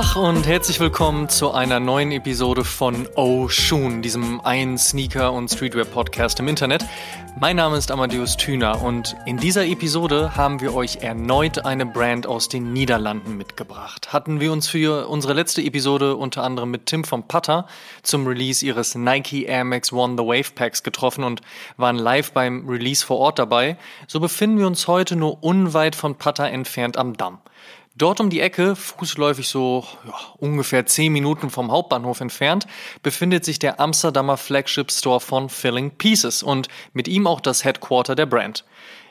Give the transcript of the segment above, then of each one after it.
Tag und herzlich willkommen zu einer neuen Episode von Oh Shoon, diesem einen Sneaker- und Streetwear-Podcast im Internet. Mein Name ist Amadeus Thüner und in dieser Episode haben wir euch erneut eine Brand aus den Niederlanden mitgebracht. Hatten wir uns für unsere letzte Episode unter anderem mit Tim vom Putter zum Release ihres Nike Air Max One The Wave Packs getroffen und waren live beim Release vor Ort dabei, so befinden wir uns heute nur unweit von Putter entfernt am Damm. Dort um die Ecke, fußläufig so ja, ungefähr 10 Minuten vom Hauptbahnhof entfernt, befindet sich der Amsterdamer Flagship Store von Filling Pieces und mit ihm auch das Headquarter der Brand.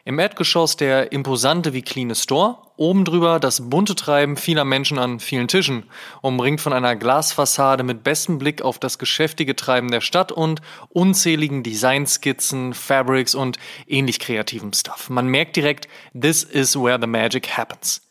Im Erdgeschoss der imposante wie cleane Store, oben drüber das bunte Treiben vieler Menschen an vielen Tischen, umringt von einer Glasfassade mit bestem Blick auf das geschäftige Treiben der Stadt und unzähligen Designskizzen, Fabrics und ähnlich kreativem Stuff. Man merkt direkt, this is where the magic happens.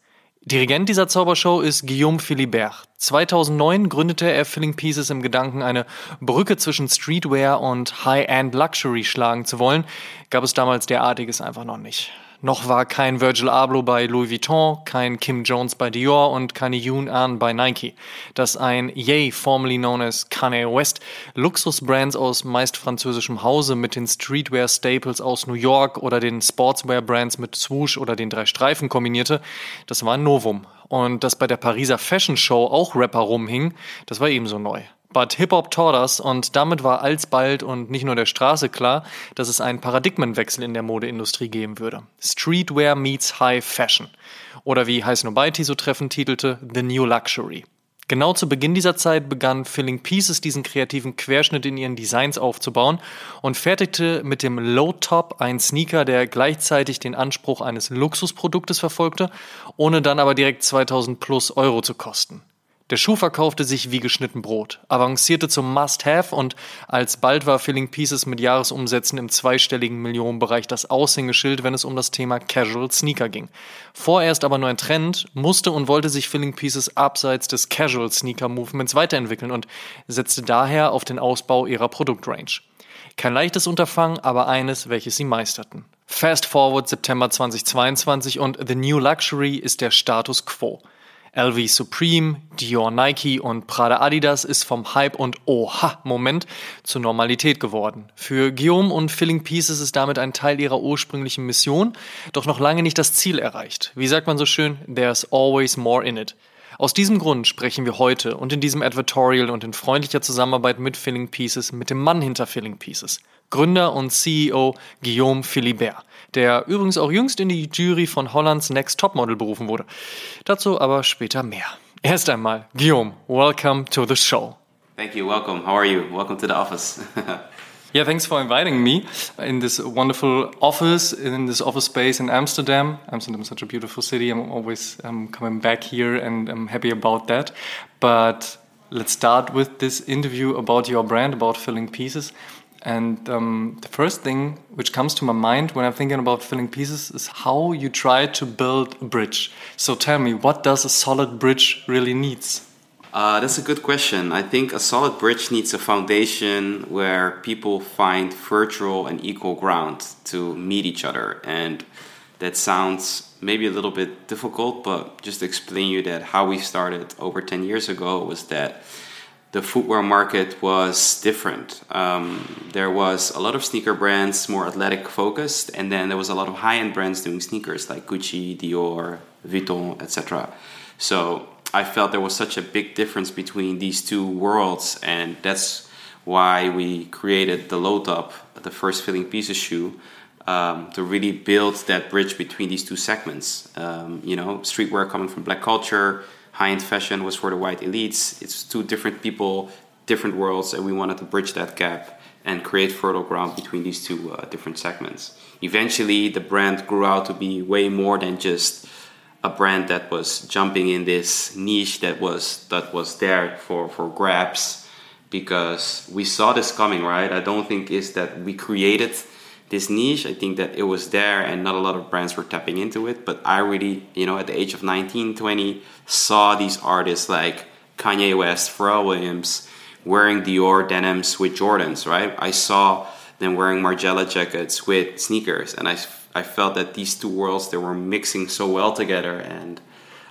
Dirigent dieser Zaubershow ist Guillaume Philibert. 2009 gründete er Filling Pieces im Gedanken, eine Brücke zwischen Streetwear und High-End Luxury schlagen zu wollen. Gab es damals derartiges einfach noch nicht. Noch war kein Virgil Abloh bei Louis Vuitton, kein Kim Jones bei Dior und keine Yoon An bei Nike. Dass ein Ye, formerly known as Kanye West, Luxusbrands aus meist französischem Hause mit den Streetwear-Staples aus New York oder den Sportswear-Brands mit Swoosh oder den drei Streifen kombinierte, das war ein Novum. Und dass bei der Pariser Fashion Show auch Rapper rumhingen, das war ebenso neu. But Hip-Hop taught us und damit war alsbald und nicht nur der Straße klar, dass es einen Paradigmenwechsel in der Modeindustrie geben würde. Streetwear meets High Fashion. Oder wie Heiß Nobiety so treffend titelte, The New Luxury. Genau zu Beginn dieser Zeit begann Filling Pieces diesen kreativen Querschnitt in ihren Designs aufzubauen und fertigte mit dem Low Top einen Sneaker, der gleichzeitig den Anspruch eines Luxusproduktes verfolgte, ohne dann aber direkt 2000 plus Euro zu kosten. Der Schuh verkaufte sich wie geschnitten Brot, avancierte zum Must-Have und alsbald war Filling Pieces mit Jahresumsätzen im zweistelligen Millionenbereich das Aushängeschild, wenn es um das Thema Casual Sneaker ging. Vorerst aber nur ein Trend, musste und wollte sich Filling Pieces abseits des Casual Sneaker Movements weiterentwickeln und setzte daher auf den Ausbau ihrer Produktrange. Kein leichtes Unterfangen, aber eines, welches sie meisterten. Fast forward September 2022 und The New Luxury ist der Status quo. LV Supreme, Dior Nike und Prada Adidas ist vom Hype und Oha-Moment zur Normalität geworden. Für Guillaume und Filling Pieces ist damit ein Teil ihrer ursprünglichen Mission, doch noch lange nicht das Ziel erreicht. Wie sagt man so schön, there's always more in it. Aus diesem Grund sprechen wir heute und in diesem Advertorial und in freundlicher Zusammenarbeit mit Filling Pieces mit dem Mann hinter Filling Pieces, Gründer und CEO Guillaume Philibert der übrigens auch jüngst in die Jury von Hollands Next Topmodel berufen wurde. Dazu aber später mehr. Erst einmal, Guillaume, welcome to the show. Thank you, welcome. How are you? Welcome to the office. yeah, thanks for inviting me in this wonderful office, in this office space in Amsterdam. Amsterdam is such a beautiful city. I'm always um, coming back here and I'm happy about that. But let's start with this interview about your brand, about filling pieces. And um, the first thing which comes to my mind when I'm thinking about filling pieces is how you try to build a bridge. So tell me, what does a solid bridge really needs? Uh, that's a good question. I think a solid bridge needs a foundation where people find virtual and equal ground to meet each other. And that sounds maybe a little bit difficult, but just to explain you that how we started over 10 years ago was that the footwear market was different. Um, there was a lot of sneaker brands more athletic focused, and then there was a lot of high end brands doing sneakers like Gucci, Dior, Vuitton, etc. So I felt there was such a big difference between these two worlds, and that's why we created the low top, the first filling pieces shoe. Um, to really build that bridge between these two segments, um, you know, streetwear coming from black culture, high end fashion was for the white elites. It's two different people, different worlds, and we wanted to bridge that gap and create fertile ground between these two uh, different segments. Eventually, the brand grew out to be way more than just a brand that was jumping in this niche that was that was there for for grabs because we saw this coming right i don't think is that we created this niche. I think that it was there and not a lot of brands were tapping into it. But I really, you know, at the age of 19, 20, saw these artists like Kanye West, Pharrell Williams wearing Dior denims with Jordans, right? I saw them wearing Margiela jackets with sneakers. And I, I felt that these two worlds, they were mixing so well together. And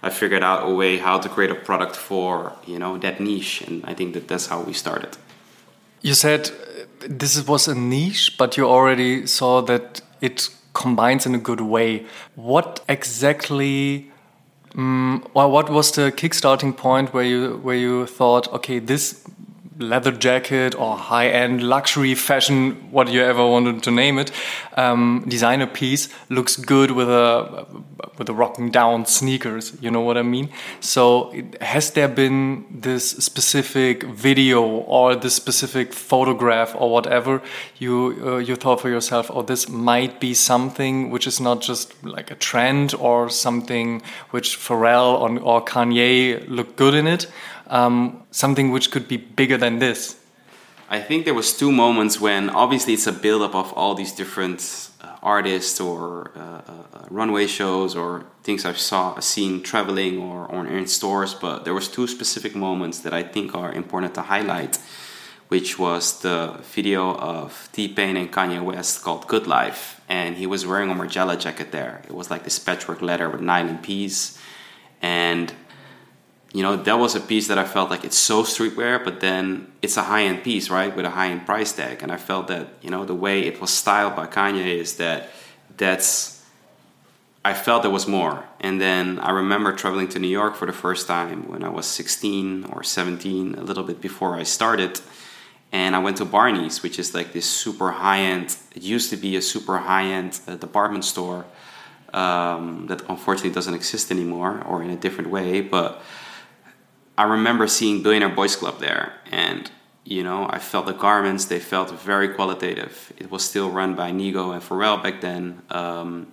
I figured out a way how to create a product for you know that niche, and I think that that's how we started. You said this was a niche, but you already saw that it combines in a good way. What exactly? Um, well, what was the kickstarting point where you where you thought, okay, this leather jacket or high end luxury fashion, what you ever wanted to name it, um, designer piece looks good with a with a rocking down sneakers. You know what I mean? So has there been this specific video or this specific photograph or whatever you uh, you thought for yourself? Oh, this might be something which is not just like a trend or something which Pharrell or, or Kanye look good in it um, something which could be bigger than this? I think there was two moments when obviously it's a buildup of all these different uh, artists or uh, uh, uh, runway shows or things I've saw seen traveling or, or in stores. But there was two specific moments that I think are important to highlight, which was the video of T Pain and Kanye West called "Good Life," and he was wearing a Margiela jacket there. It was like this patchwork leather with nylon piece, and you know that was a piece that I felt like it's so streetwear, but then it's a high end piece, right, with a high end price tag. And I felt that you know the way it was styled by Kanye is that that's I felt there was more. And then I remember traveling to New York for the first time when I was 16 or 17, a little bit before I started. And I went to Barney's, which is like this super high end. It used to be a super high end uh, department store um, that unfortunately doesn't exist anymore, or in a different way, but I remember seeing Billionaire Boys Club there, and you know, I felt the garments, they felt very qualitative. It was still run by Nigo and Pharrell back then. Um,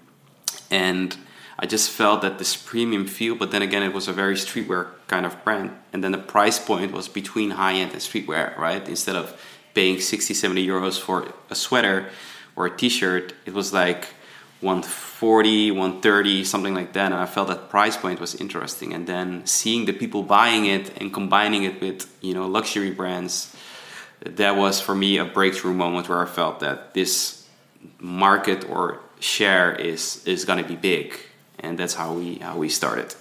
and I just felt that this premium feel, but then again, it was a very streetwear kind of brand. And then the price point was between high end and streetwear, right? Instead of paying 60, 70 euros for a sweater or a t shirt, it was like 140 130 something like that and i felt that price point was interesting. And then seeing the people buying it and combining it with you know luxury brands that was for me a breakthrough moment where i felt that this market or share is is going to be big. And that's how we how we started.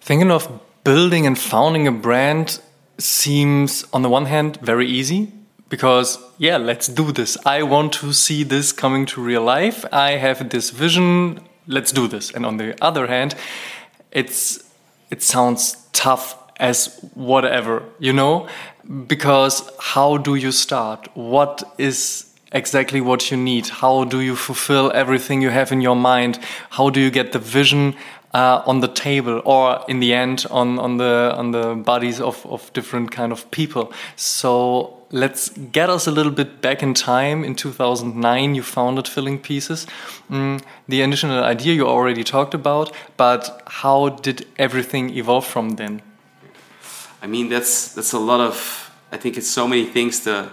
Thinking of building and founding a brand seems on the one hand very easy because yeah let's do this. I want to see this coming to real life. I have this vision. Let's do this. And on the other hand it's it sounds tough as whatever you know? Because how do you start? What is exactly what you need? How do you fulfill everything you have in your mind? How do you get the vision uh, on the table or in the end on, on the on the bodies of, of different kind of people? So let's get us a little bit back in time. In 2009, you founded Filling Pieces. Mm, the initial idea you already talked about, but how did everything evolve from then? I mean, that's that's a lot of. I think it's so many things to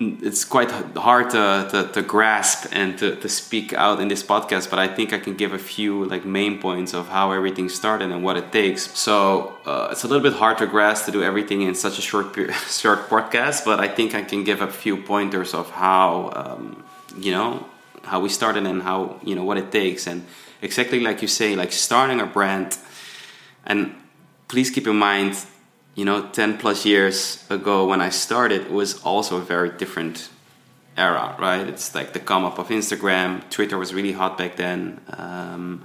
it's quite hard to, to, to, grasp and to, to speak out in this podcast but i think i can give a few like main points of how everything started and what it takes. So uh, it's a little bit hard to grasp to do everything in such a short short podcast but i think i can give a few pointers of how um, you know how we started and how you know what it takes. And exactly like you say like starting a brand and please keep in mind you know, 10 plus years ago when I started it was also a very different era, right? It's like the come up of Instagram, Twitter was really hot back then. Um,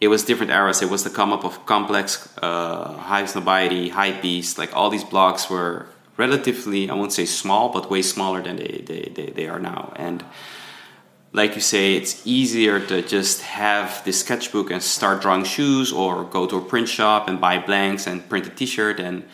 it was different eras. It was the come up of Complex, uh, Highsnobiety, Hypebeast. Like all these blogs were relatively, I won't say small, but way smaller than they, they, they, they are now. And like you say, it's easier to just have this sketchbook and start drawing shoes or go to a print shop and buy blanks and print a t-shirt. And,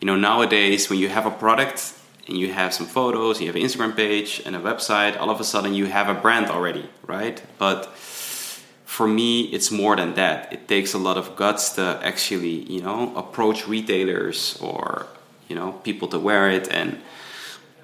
you know, nowadays when you have a product and you have some photos, you have an Instagram page and a website, all of a sudden you have a brand already, right? But for me, it's more than that. It takes a lot of guts to actually, you know, approach retailers or, you know, people to wear it and,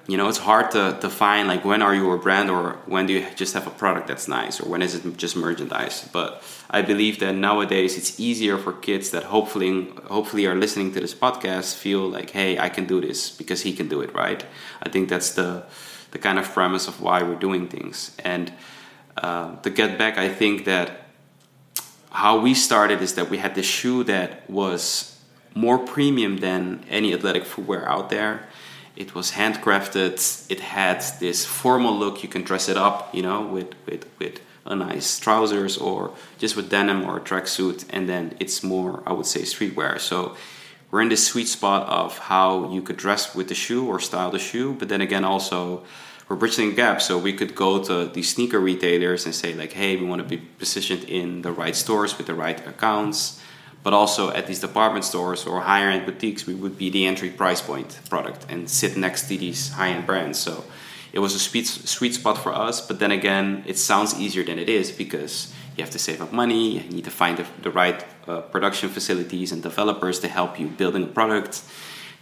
you know it's hard to, to find like when are you a brand or when do you just have a product that's nice or when is it just merchandise? But i believe that nowadays it's easier for kids that hopefully hopefully are listening to this podcast feel like hey i can do this because he can do it right? I think that's the the kind of premise of why we're doing things. And uh, to get back i think that how we started is that we had this shoe that was more premium than any athletic footwear out there. It was handcrafted. It had this formal look. You can dress it up, you know, with with with a nice trousers or just with denim or a tracksuit, and then it's more, I would say, streetwear. So we're in this sweet spot of how you could dress with the shoe or style the shoe, but then again, also we're bridging the gap. So we could go to these sneaker retailers and say like, hey, we want to be positioned in the right stores with the right accounts, but also at these department stores or higher end boutiques, we would be the entry price point product and sit next to these high end brands. So it was a sweet sweet spot for us. But then again, it sounds easier than it is because you have to save up money. You need to find the, the right uh, production facilities and developers to help you building a product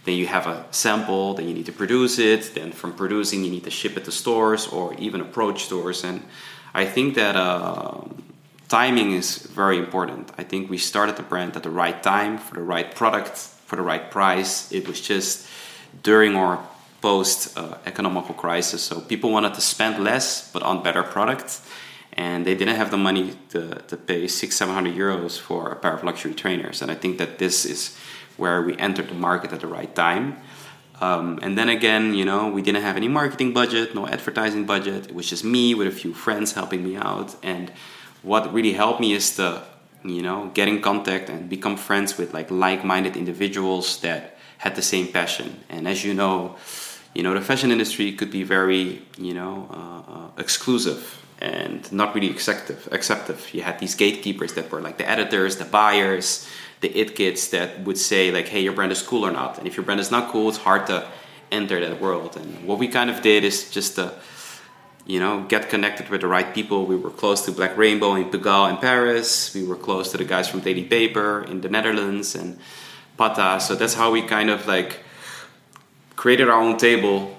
then you have a sample then you need to produce it then from producing you need to ship it to stores or even approach stores and i think that uh, timing is very important i think we started the brand at the right time for the right product for the right price it was just during our post uh, economical crisis so people wanted to spend less but on better products and they didn't have the money to, to pay six seven hundred euros for a pair of luxury trainers and i think that this is where we entered the market at the right time. Um, and then again, you know, we didn't have any marketing budget, no advertising budget. It was just me with a few friends helping me out. And what really helped me is to, you know, get in contact and become friends with like like-minded individuals that had the same passion. And as you know, you know, the fashion industry could be very, you know, uh, uh, exclusive and not really acceptive. Acceptive. You had these gatekeepers that were like the editors, the buyers, the it kids that would say like, "Hey, your brand is cool or not." And if your brand is not cool, it's hard to enter that world. And what we kind of did is just to, you know, get connected with the right people. We were close to Black Rainbow in Pigalle in Paris. We were close to the guys from Daily Paper in the Netherlands and Patta. So that's how we kind of like created our own table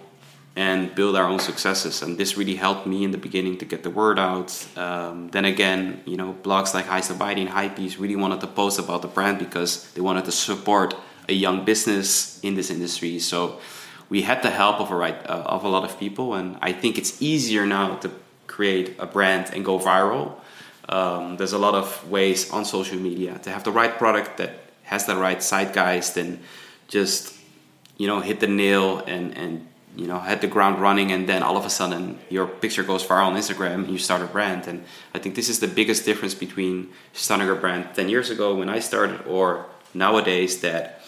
and build our own successes. And this really helped me in the beginning to get the word out. Um, then again, you know, blogs like Highsnobiety and Hypebeast really wanted to post about the brand because they wanted to support a young business in this industry. So we had the help of a right uh, of a lot of people, and I think it's easier now to create a brand and go viral. Um, there's a lot of ways on social media to have the right product that has the right zeitgeist and just you know hit the nail and and you know hit the ground running and then all of a sudden your picture goes viral on instagram and you start a brand and i think this is the biggest difference between starting a brand 10 years ago when i started or nowadays that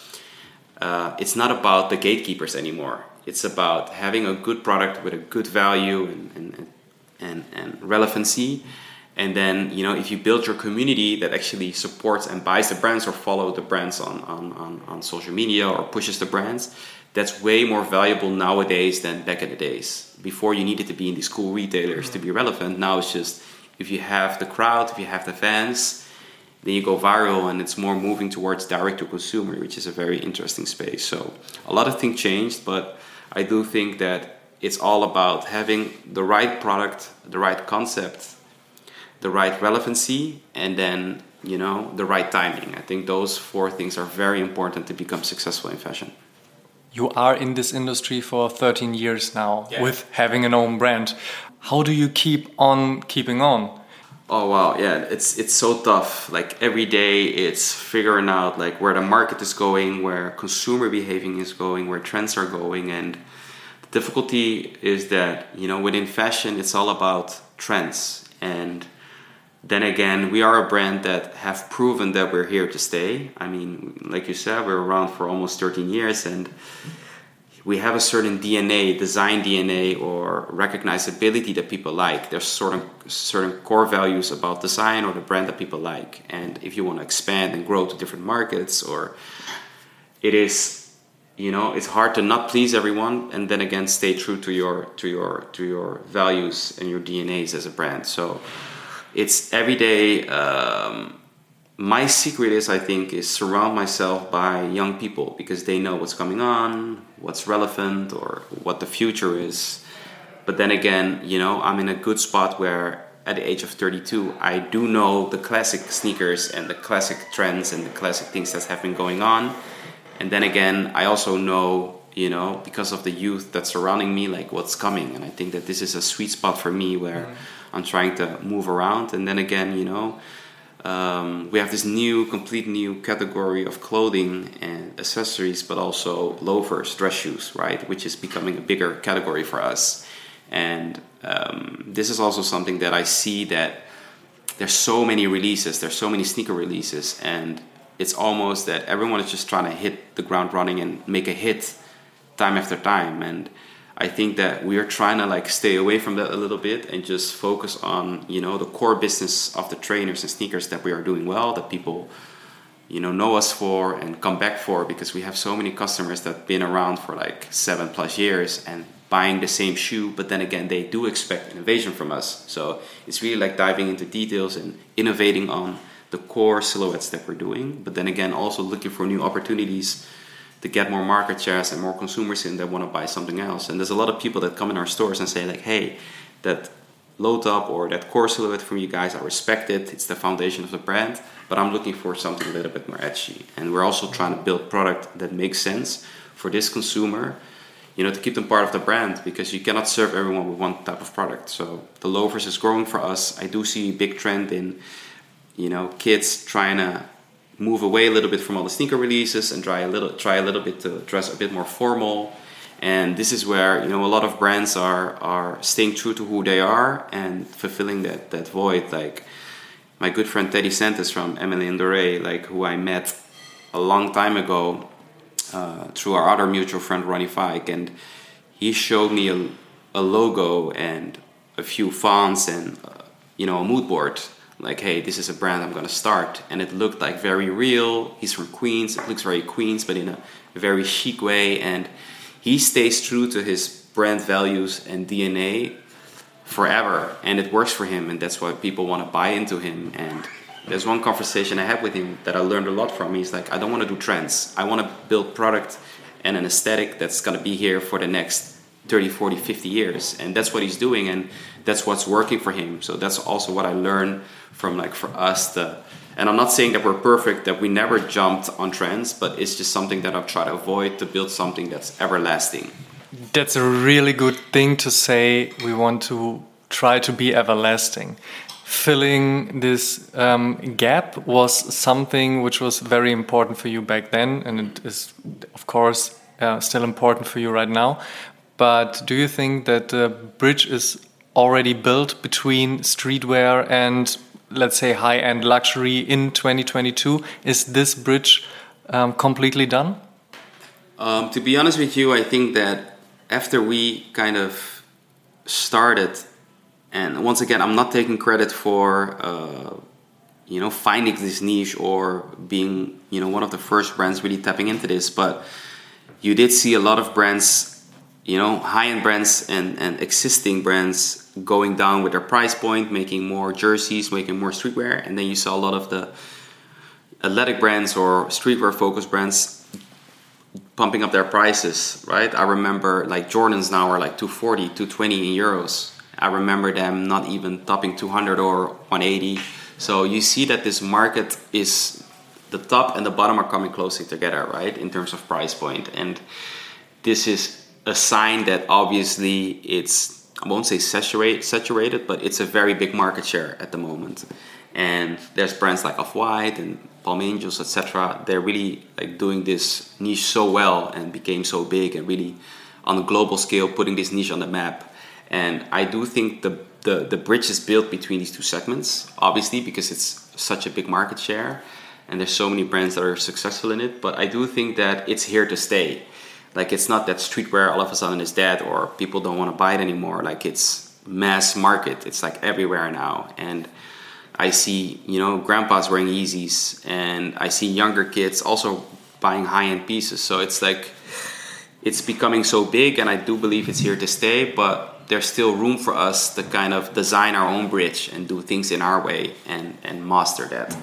uh, it's not about the gatekeepers anymore it's about having a good product with a good value and, and, and, and relevancy and then you know if you build your community that actually supports and buys the brands or follow the brands on, on, on, on social media or pushes the brands that's way more valuable nowadays than back in the days. Before you needed to be in these cool retailers to be relevant. Now it's just if you have the crowd, if you have the fans, then you go viral and it's more moving towards direct to consumer, which is a very interesting space. So a lot of things changed, but I do think that it's all about having the right product, the right concept, the right relevancy, and then you know the right timing. I think those four things are very important to become successful in fashion you are in this industry for 13 years now yeah. with having an own brand. How do you keep on keeping on? Oh wow, yeah, it's it's so tough. Like every day, it's figuring out like where the market is going, where consumer behaving is going, where trends are going, and the difficulty is that you know within fashion, it's all about trends. And then again, we are a brand that have proven that we're here to stay. I mean, like you said, we're around for almost 13 years and we have a certain DNA, design DNA, or recognizability that people like. There's certain certain core values about design or the brand that people like. And if you want to expand and grow to different markets, or it is, you know, it's hard to not please everyone, and then again stay true to your to your to your values and your DNAs as a brand. So it's every day. Um, my secret is, I think, is surround myself by young people because they know what's coming on, what's relevant, or what the future is. But then again, you know, I'm in a good spot where at the age of 32, I do know the classic sneakers and the classic trends and the classic things that have been going on. And then again, I also know, you know, because of the youth that's surrounding me, like what's coming. And I think that this is a sweet spot for me where. Mm-hmm I'm trying to move around. And then again, you know, um, we have this new, complete new category of clothing and accessories, but also loafers, dress shoes, right? Which is becoming a bigger category for us. And um, this is also something that I see that there's so many releases, there's so many sneaker releases, and it's almost that everyone is just trying to hit the ground running and make a hit time after time. And I think that we are trying to like stay away from that a little bit and just focus on you know the core business of the trainers and sneakers that we are doing well that people you know know us for and come back for because we have so many customers that've been around for like seven plus years and buying the same shoe but then again they do expect innovation from us. So it's really like diving into details and innovating on the core silhouettes that we're doing but then again also looking for new opportunities to get more market shares and more consumers in that want to buy something else. And there's a lot of people that come in our stores and say like, hey, that low top or that core silhouette from you guys, I respect it. It's the foundation of the brand, but I'm looking for something a little bit more edgy. And we're also trying to build product that makes sense for this consumer, you know, to keep them part of the brand because you cannot serve everyone with one type of product. So the loafers is growing for us. I do see a big trend in, you know, kids trying to move away a little bit from all the sneaker releases and try a little try a little bit to dress a bit more formal. And this is where you know a lot of brands are are staying true to who they are and fulfilling that that void. Like my good friend Teddy Santis from Aimé Leon Dore, like who I met a long time ago uh, through our other mutual friend Ronnie Fieg, and he showed me a, a logo and a few fonts and uh, you know a mood board like, hey, this is a brand I'm gonna start. And it looked like very real. He's from Queens. It looks very Queens, but in a very chic way. And he stays true to his brand values and DNA forever. And it works for him. And that's why people wanna buy into him. And there's one conversation I had with him that I learned a lot from. He's like, I don't wanna do trends. I wanna build product and an aesthetic that's gonna be here for the next 30, 40, 50 years. And that's what he's doing. And that's what's working for him. So that's also what I learned from like for us the and I'm not saying that we're perfect, that we never jumped on trends, but it's just something that I've tried to avoid to build something that's everlasting. That's a really good thing to say. We want to try to be everlasting. Filling this um, gap was something which was very important for you back then, and it is, of course, uh, still important for you right now. But do you think that the bridge is already built between streetwear and let's say high end luxury in 2022 is this bridge um, completely done? Um, to be honest with you i think that after we kind of started and once again i'm not taking credit for uh, you know finding this niche or being you know one of the first brands really tapping into this but you did see a lot of brands you know high-end brands and, and existing brands going down with their price point making more jerseys making more streetwear and then you saw a lot of the athletic brands or streetwear focused brands pumping up their prices right? I remember like jordans now are like 240 220 in euros. I remember them not even topping 200 or 180 so you see that this market is the top and the bottom are coming closely together right in terms of price point. And this is a sign that obviously it's I won't say saturate, saturated, but it's a very big market share at the moment. And there's brands like Off White and Palm Angels, etc. They're really like doing this niche so well and became so big and really on a global scale putting this niche on the map. And I do think the the, the bridge is built between these two segments, obviously, because it's such a big market share and there's so many brands that are successful in it. But I do think that it's here to stay like it's not that streetwear all of a sudden is dead or people don't want to buy it anymore. Like it's mass market. It's like everywhere now. And I see, you know, grandpas wearing Yeezys and I see younger kids also buying high end pieces. So it's like it's becoming so big and I do believe it's here to stay, but there's still room for us to kind of design our own bridge and do things in our way and, and master that.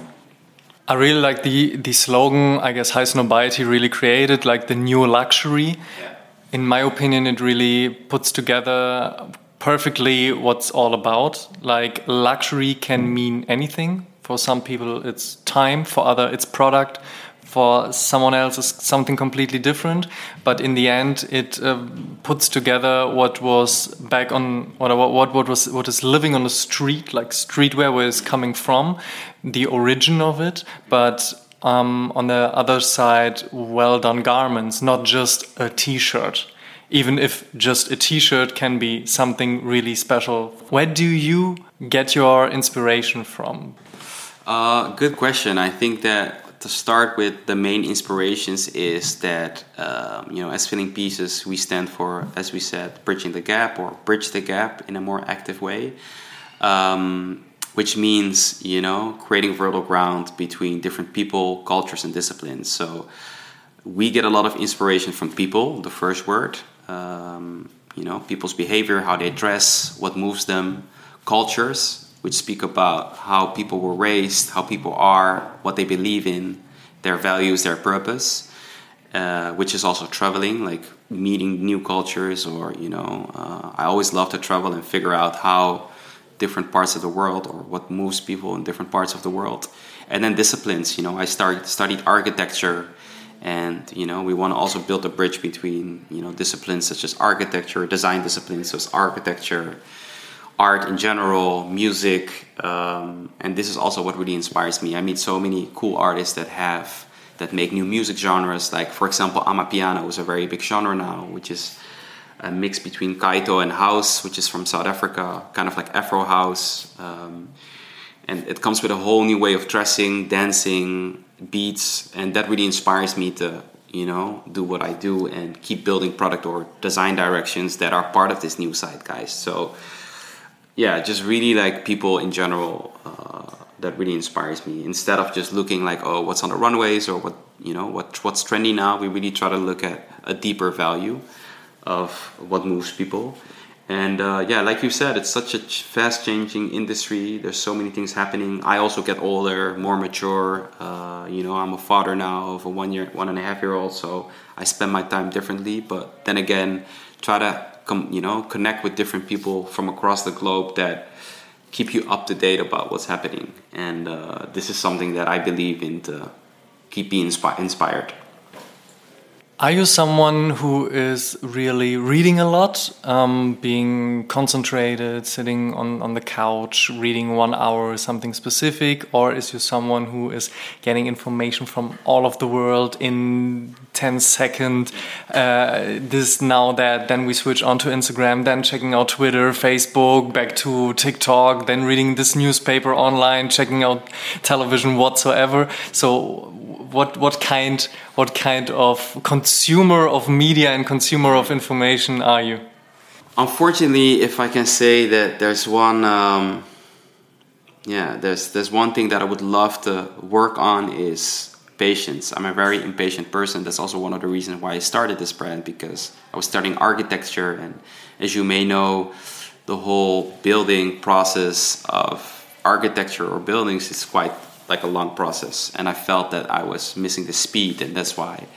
I really like the the slogan. I guess High Highsnobiety really created like the new luxury. Yeah. In my opinion, it really puts together perfectly what's all about. Like luxury can mean anything. For some people, it's time. For other, it's product. for someone else is something completely different. But in the end, it uh, puts together what was back on what, what what was what is living on the street, like streetwear, where it's coming from, the origin of it, but. Um, on the other side, well done garments, not just a t shirt even if just a t-shirt can be something really special. Where do you get your inspiration from? Uh, good question. I think that to start with, the main inspirations is that um, you know, as filling pieces, we stand for, as we said, bridging the gap or bridge the gap in a more active way. Um, which means you know creating fertile ground between different people, cultures, and disciplines. So we get a lot of inspiration from people. The first word, um, you know, people's behavior, how they dress, what moves them, cultures, which speak about how people were raised, how people are, what they believe in, their values, their purpose, uh, which is also traveling, like meeting new cultures, or, you know, uh, I always love to travel and figure out how different parts of the world or what moves people in different parts of the world. And then disciplines, you know, I started, studied architecture and you know we want to also build a bridge between you know disciplines such as architecture design disciplines such as architecture art in general music um, and this is also what really inspires me i meet so many cool artists that have that make new music genres like for example amapiano is a very big genre now which is a mix between kwaito and house which is from south africa kind of like afro house um, and it comes with a whole new way of dressing dancing beats, and that really inspires me to you know do what I do and keep building product or design directions that are part of this new zeitgeist. So yeah, just really like people in general. Uh, that really inspires me. Instead of just looking like, oh, what's on the runways or what you know, what what's trendy now, we really try to look at a deeper value of what moves people. And uh, yeah, like you said, it's such a fast changing industry. There's so many things happening. I also get older, more mature. Uh, you know, I'm a father now of a one year, one and a half year old, so I spend my time differently. But then again, try to come, you know, connect with different people from across the globe that keep you up to date about what's happening. And uh, this is something that I believe in to keep being inspi- inspired. Are you someone who is really reading a lot, um, being concentrated, sitting on, on the couch, reading one hour something specific? Or is you someone who is getting information from all of the world in 10 seconds? Uh, this, now, that, then we switch on to Instagram, then checking out Twitter, Facebook, back to TikTok, then reading this newspaper online, checking out television whatsoever. So, what what kind what kind of consumer of media and consumer of information are you? Unfortunately, if I can say that there's one, um, yeah, there's there's one thing that I would love to work on is patience. I'm a very impatient person. That's also one of the reasons why I started this brand because I was studying architecture, and as you may know, the whole building process of architecture or buildings is quite like a long process. And i felt that i was missing the speed and that's why.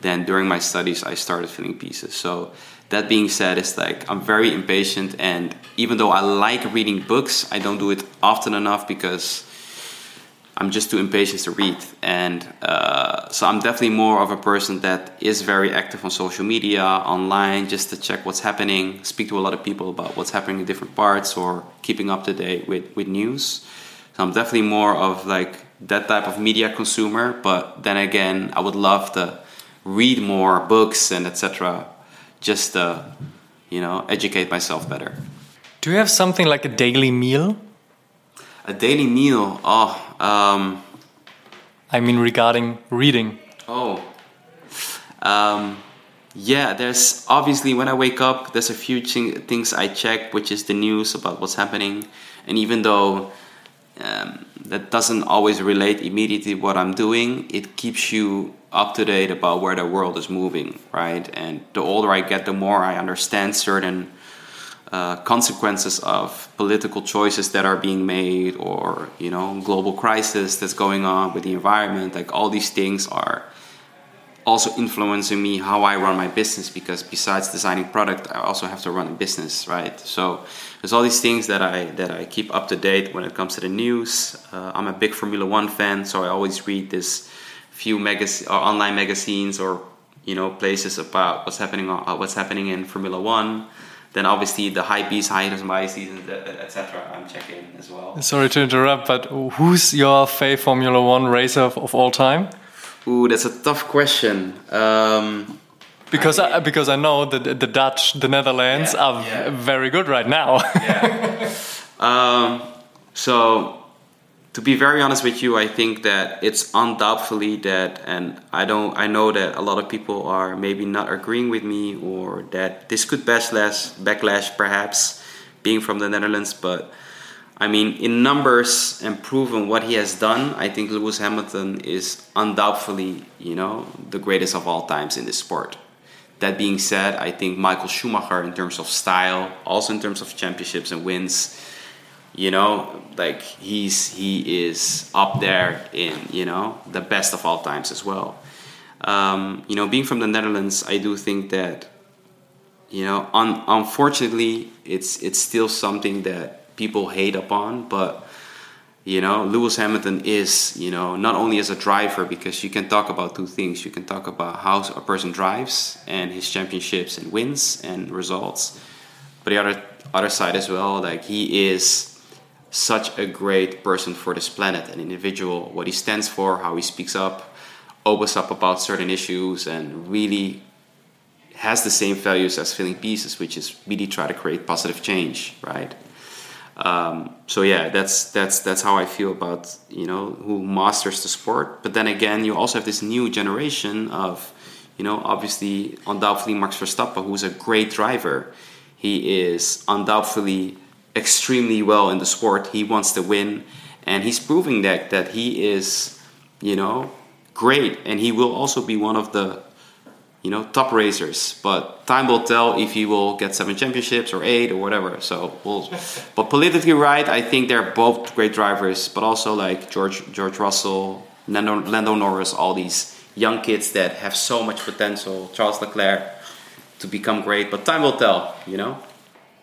Then during my studies i started filling pieces. So that being said it's like i'm very impatient and even though i like reading books i don't do it often enough because i'm just too impatient to read. And uh, so i'm definitely more of a person that is very active on social media online just to check what's happening speak to a lot of people about what's happening in different parts or keeping up to date with, with news so I'm definitely more of like that type of media consumer. But then again, I would love to read more books and etc. Just to, you know, educate myself better. Do you have something like a daily meal? A daily meal? Oh, um, I mean regarding reading. Oh, um, yeah. There's obviously when I wake up, there's a few things I check, which is the news about what's happening, and even though um, that doesn't always relate immediately what I'm doing. It keeps you up to date about where the world is moving, right? And the older I get, the more I understand certain uh, consequences of political choices that are being made, or you know, global crisis that's going on with the environment. Like all these things are also influencing me how I run my business because besides designing product, I also have to run a business, right? So there's all these things that I that I keep up to date when it comes to the news. Uh, I'm a big Formula One fan, so I always read this few magazine or online magazines or you know places about what's happening uh, what's happening in Formula One. Then obviously the Hypebeast, high and my season, etc. I'm checking as well. Sorry to interrupt, but who's your favorite Formula One racer of, of all time? Ooh, that's a tough question. Um, because I, because I know that the Dutch, the Netherlands yeah, are yeah. very good right now. yeah. Um, so to be very honest with you, I think that it's undoubtedly that, and I don't, I know that a lot of people are maybe not agreeing with me, or that this could backlash, backlash perhaps, being from the Netherlands. But I mean, in numbers and proven what he has done, I think Lewis Hamilton is undoubtedly, you know, the greatest of all times in this sport. That being said, I think Michael Schumacher, in terms of style, also in terms of championships and wins, you know, like he's he is up there in you know the best of all times as well. Um, you know, being from the Netherlands, I do think that you know, un- unfortunately, it's it's still something that people hate upon, but you know, Lewis Hamilton is, you know, not only as a driver, because you can talk about two things. You can talk about how a person drives and his championships and wins and results. But the other other side as well, like he is such a great person for this planet, an individual, what he stands for, how he speaks up, opens up about certain issues, and really has the same values as filling pieces, which is really try to create positive change, right? Um, so yeah, that's that's that's how I feel about you know who masters the sport. But then again, you also have this new generation of you know obviously undoubtedly Max Verstappen, who's a great driver. He is undoubtedly extremely well in the sport. He wants to win, and he's proving that that he is you know great, and he will also be one of the you know, top racers. But time will tell if he will get seven championships or eight or whatever. So we'll. but politically right, I think they're both great drivers. But also like George George Russell, Lando, Lando Norris, all these young kids that have so much potential. Charles Leclerc to become great. But time will tell. You know.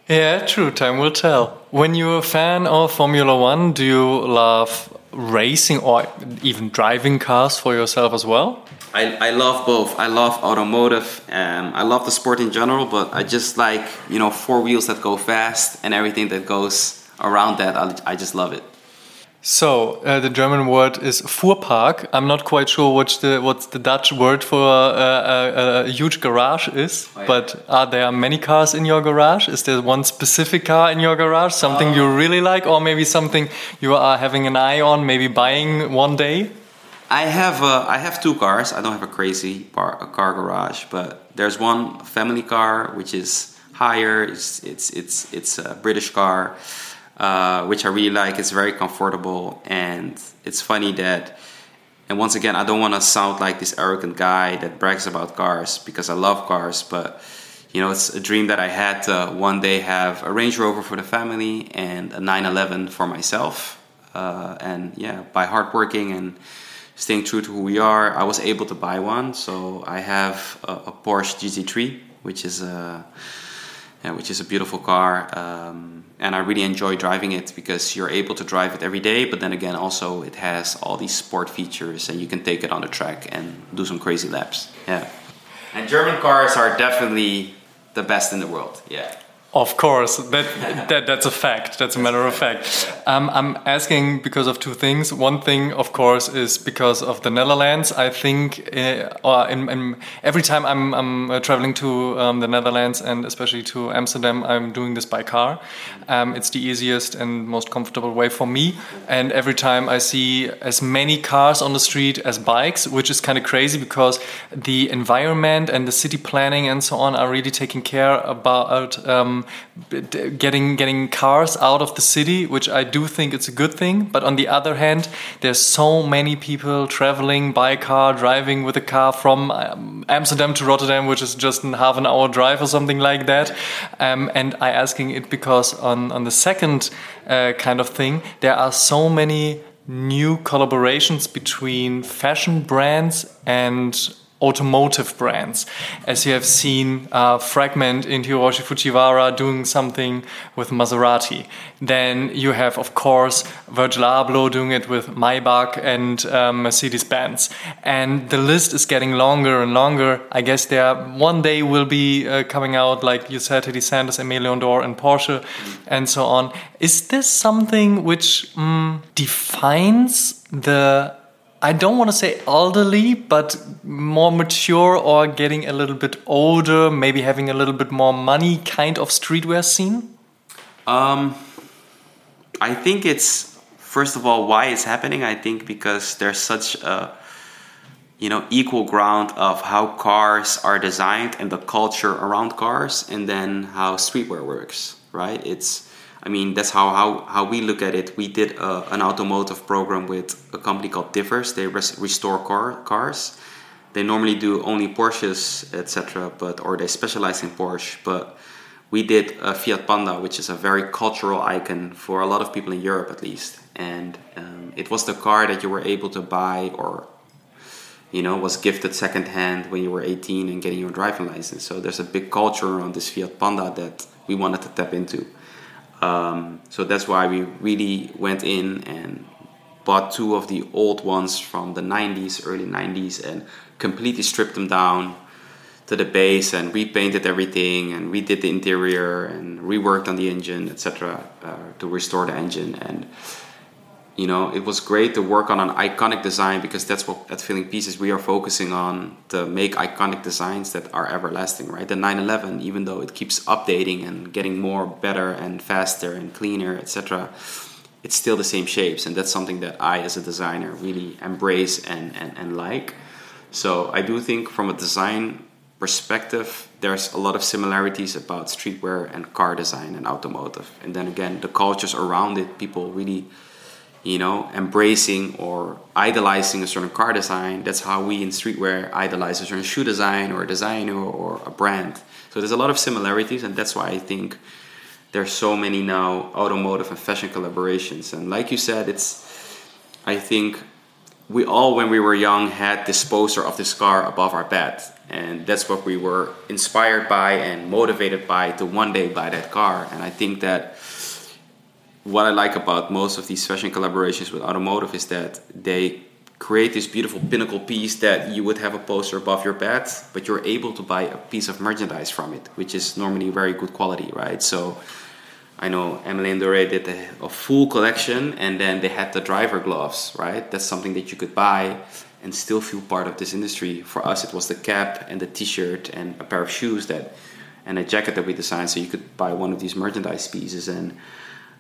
Yeah, true. Time will tell. When you're a fan of Formula One, do you love racing or even driving cars for yourself as well? I, I love both. I love automotive. Um, I love the sport in general, but I just like you know four wheels that go fast and everything that goes around that. I, I just love it. So uh, the German word is Fuhrpark. I'm not quite sure what the what's the Dutch word for a, a, a huge garage is. Oh, yeah. But are there many cars in your garage? Is there one specific car in your garage? Something you oh. really like, or maybe something you are having an eye on, maybe buying one day? I have uh, I have two cars. I don't have a crazy car, a car garage, but there's one family car which is higher. It's it's it's it's a British car uh, which I really like. It's very comfortable, and it's funny that. And once again, I don't want to sound like this arrogant guy that brags about cars because I love cars, but you know, it's a dream that I had to one day have a Range Rover for the family and a 911 for myself. Uh, and yeah, by hard working and staying true to who we are, I was able to buy one. So I have a, a Porsche GT3, which is a yeah, which is a beautiful car. Um, and I really enjoy driving it because you're able to drive it every day. But then again, also it has all these sport features, and you can take it on the track and do some crazy laps. Yeah. And German cars are definitely the best in the world. Yeah. Of course, that, that that's a fact. That's a matter of fact. Um, I'm asking because of two things. One thing, of course, is because of the Netherlands. I think, uh, in, in, every time I'm, I'm uh, traveling to um, the Netherlands and especially to Amsterdam, I'm doing this by car. Um, it's the easiest and most comfortable way for me. And every time I see as many cars on the street as bikes, which is kind of crazy because the environment and the city planning and so on are really taking care about getting getting cars out of the city, which I do think it's a good thing. But on the other hand, there's so many people traveling by car, driving with a car from um, Amsterdam to Rotterdam, which is just a half an hour drive or something like that. Um, and I asking it because on on the second uh, kind of thing, there are so many new collaborations between fashion brands and automotive brands. As you have seen uh, Fragment in Hiroshi Fujiwara doing something with Maserati. Then you have, of course, Virgil Abloh doing it with Maybach and um, Mercedes Benz. And the list is getting longer and longer. I guess there one day will be uh, coming out, like you said, Teddy Santis, Aimé Leon Dore, and Porsche, and so on. Is this something which mm, defines the I don't want to say elderly, but more mature or getting a little bit older, maybe having a little bit more money kind of streetwear scene? Um, I think it's first of all why it's happening. I think because there's such a you know equal ground of how cars are designed and the culture around cars, and then how streetwear works. Right? It's I mean, that's how, how, how we look at it. We did a, an automotive program with a company called Divers. They res- restore car, cars. They normally do only Porsches, etc., but or they specialize in Porsche. But we did a Fiat Panda, which is a very cultural icon for a lot of people in Europe, at least. And um, it was the car that you were able to buy or you know was gifted secondhand when you were 18 and getting your driving license. So there's a big culture around this Fiat Panda that we wanted to tap into. Um, so that's why we really went in and bought two of the old ones from the 90s, early 90s, and completely stripped them down to the base and repainted everything and redid the interior and reworked on the engine, etc., uh, to restore the engine. And you know, it was great to work on an iconic design because that's what at Filling Pieces we are focusing on to make iconic designs that are everlasting, right? The 911, even though it keeps updating and getting more better and faster and cleaner, etc., it's still the same shapes, and that's something that I, as a designer, really embrace and, and, and like. So I do think from a design perspective, there's a lot of similarities about streetwear and car design and automotive. And then again, the cultures around it, people really you know, embracing or idolizing a certain car design. That's how we in streetwear idolize a certain shoe design or a designer or a brand. So there's a lot of similarities, and that's why I think there's so many now automotive and fashion collaborations. And like you said, it's I think we all when we were young had this poster of this car above our bed and that's what we were inspired by and motivated by to one day buy that car and i think that what I like about most of these fashion collaborations with automotive is that they create this beautiful pinnacle piece that you would have a poster above your bed, but you're able to buy a piece of merchandise from it, which is normally very good quality, right? So I know Leon Dore did a, a, full collection and then they had the driver gloves, right? That's something that you could buy and still feel part of this industry. For us, it was the cap and the t-shirt and a pair of shoes that and a jacket that we designed so you could buy one of these merchandise pieces and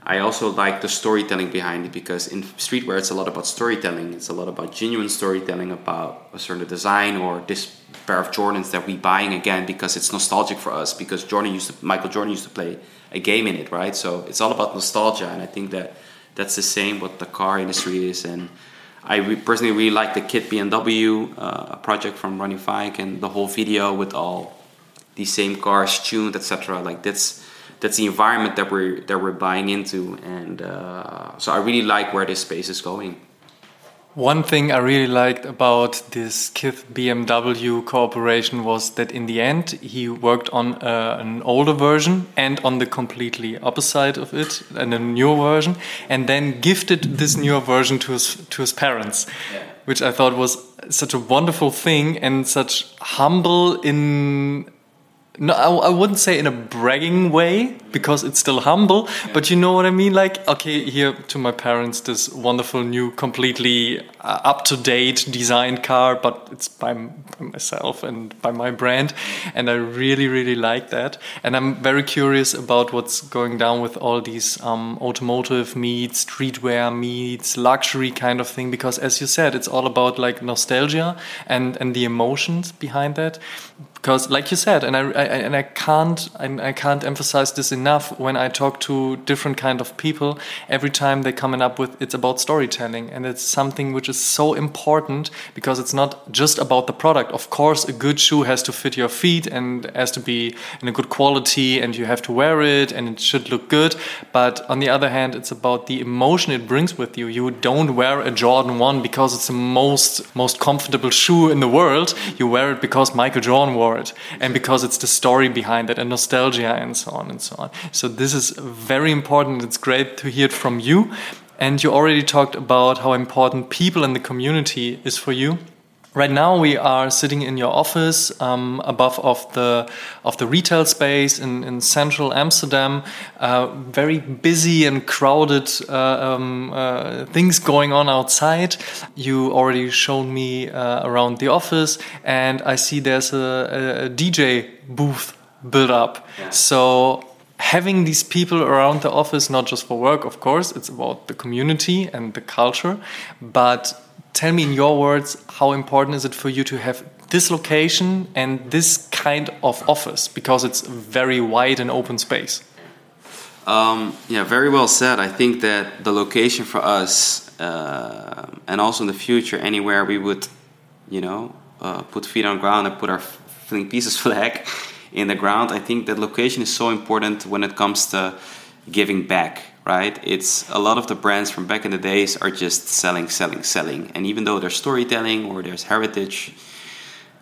I also like the storytelling behind it because in streetwear it's a lot about storytelling. It's a lot about genuine storytelling about a certain design or this pair of Jordans that we're buying again because it's nostalgic for us because Jordan used to Michael Jordan used to play a game in it, right? So it's all about nostalgia, and I think that that's the same what the car industry is. And I re- personally really like the Kith BMW uh, project from Ronnie Fieg and the whole video with all these same cars tuned, etc. Like that's that's the environment that we're that we're buying into, and uh, so I really like where this space is going. One thing I really liked about this Kith BMW cooperation was that in the end he worked on uh, an older version and on the completely opposite of it and a newer version, and then gifted this newer version to his to his parents, yeah. which I thought was such a wonderful thing and such humble in no, I, I, wouldn't say in a bragging way because it's still humble, yeah. but you know what I mean. Like, okay, here to my parents, this wonderful new, completely up to date designed car, but it's by, by, myself and by my brand, and I really, really like that. And I'm very curious about what's going down with all these um, automotive meets, streetwear meets, luxury kind of thing, because as you said, it's all about like nostalgia and and the emotions behind that because like you said and I, I and I can't I, I can't emphasize this enough when I talk to different kind of people every time they coming up with it's about storytelling and it's something which is so important because it's not just about the product of course a good shoe has to fit your feet and has to be in a good quality and you have to wear it and it should look good but on the other hand it's about the emotion it brings with you you don't wear a Jordan 1 because it's the most most comfortable shoe in the world you wear it because Michael Jordan wore it and because it's the story behind it and nostalgia and so on and so on. So this is very important. It's great to hear it from you. And you already talked about how important people in the community is for you. Right now, we are sitting in your office um, above of the of the retail space in, in central Amsterdam. Uh, very busy and crowded uh, um, uh, things going on outside. You already shown me uh, around the office, and I see there's a, a DJ booth built up. Yeah. So having these people around the office, not just for work, of course, it's about the community and the culture, but tell me in your words how important is it for you to have this location and this kind of office? Because it's very wide and open space. Um, yeah very well said. I think that the location for us uh, and also in the future anywhere we would you know uh, put feet on ground and put our filling pieces flag in the ground i think that location is so important when it comes to giving back right? It's a lot of the brands from back in the days are just selling, selling, selling. And even though there's storytelling or there's heritage,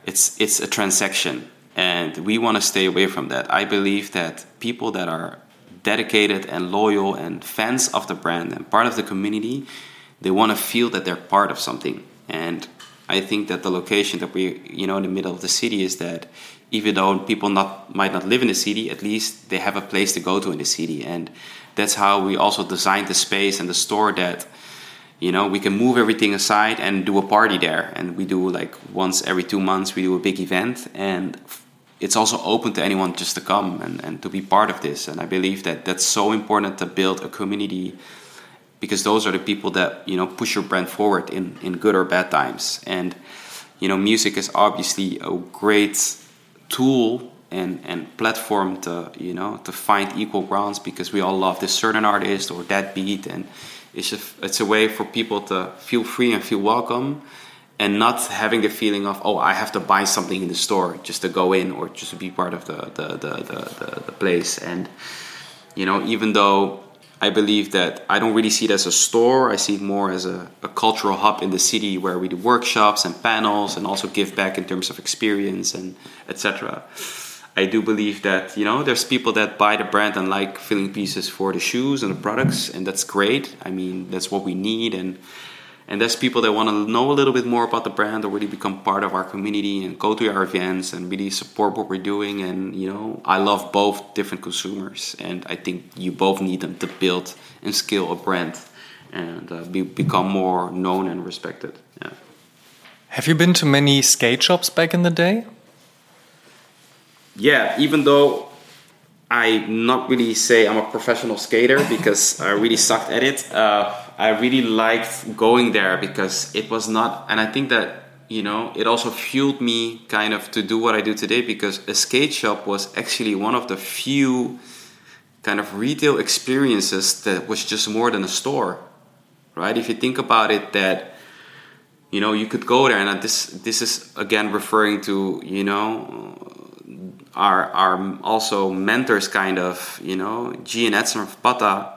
it's it's a transaction. And we want to stay away from that. I believe that people that are dedicated and loyal and fans of the brand and part of the community, they want to feel that they're part of something. And I think that the location that we, you know, in the middle of the city is that even though people not might not live in the city, at least they have a place to go to in the city. And that's how we also designed the space and the store that you know we can move everything aside and do a party there. And we do like once every two months we do a big event. And it's also open to anyone just to come and, and to be part of this. And i believe that that's so important to build a community because those are the people that you know push your brand forward in, in good or bad times. And you know music is obviously a great tool and and platform to you know to find equal grounds because we all love this certain artist or that beat. And it's a, it's a way for people to feel free and feel welcome and not having the feeling of oh I have to buy something in the store just to go in or just to be part of the the, the, the, the, the place. And you know even though I believe that I don't really see it as a store. I see it more as a, a, cultural hub in the city where we do workshops and panels and also give back in terms of experience and etc. I do believe that you know there's people that buy the brand and like filling pieces for the shoes and the products, and that's great. I mean, that's what we need, and and there's people that want to know a little bit more about the brand or really become part of our community and go to our events and really support what we're doing. And you know, I love both different consumers, and I think you both need them to build and scale a brand and uh, be, become more known and respected. Yeah. Have you been to many skate shops back in the day? yeah, even though I not really say I'm a professional skater because I really sucked at it. Uh, I really liked going there because it was not, and I think that you know it also fueled me kind of to do what I do today because a skate shop was actually one of the few kind of retail experiences that was just more than a store, right? If you think about it, that you know you could go there, and this this is again referring to you know are are also mentors kind of you know G and Edson of Patta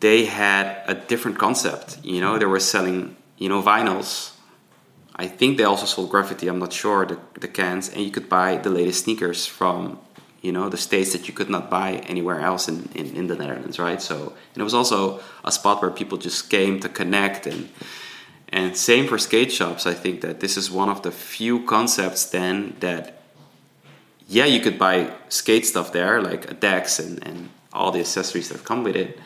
they had a different concept you know they were selling you know vinyls. I think they also sold graffiti I'm not sure the, the cans and you could buy the latest sneakers from you know the states that you could not buy anywhere else in, in, in the Netherlands right? So and it was also a spot where people just came to connect and and same for skate shops. I think that this is one of the few concepts then that yeah, you could buy skate stuff there, like a decks and, and all the accessories that come with it.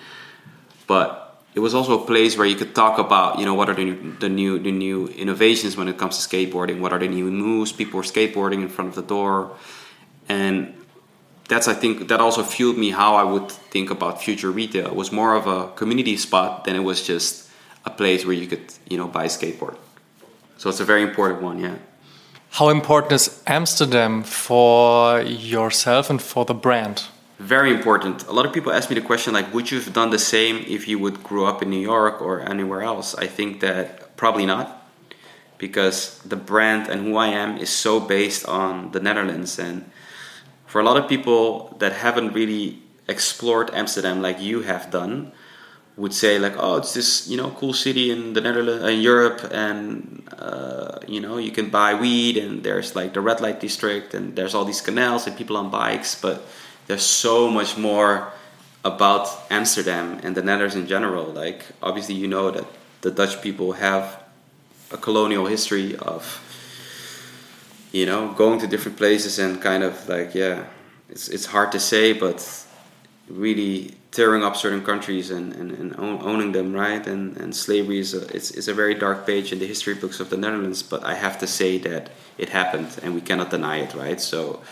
But it was also a place where you could talk about, you know, what are the new, the new the new innovations when it comes to skateboarding? What are the new moves? People were skateboarding in front of the door, and that's I think that also fueled me how I would think about future retail. It was more of a community spot than it was just a place where you could, you know, buy a skateboard. So it's a very important one, yeah. How important is Amsterdam for yourself and for the brand? Very important. A lot of people ask me the question like, would you have done the same if you would grow up in New York or anywhere else? I think that probably not, because the brand and who I am is so based on the Netherlands. And for a lot of people that haven't really explored Amsterdam like you have done, would say like, oh, it's this you know cool city in the Netherlands, in Europe, and uh, you know you can buy weed, and there's like the red light district, and there's all these canals and people on bikes, but there's so much more about Amsterdam and the Netherlands in general. Like obviously you know that the Dutch people have a colonial history of you know going to different places and kind of like yeah, it's it's hard to say, but really tearing up certain countries and, and, and owning them, right? And, and slavery is a, it's, it's a very dark page in the history books of the Netherlands, but I have to say that it happened and we cannot deny it, right? So,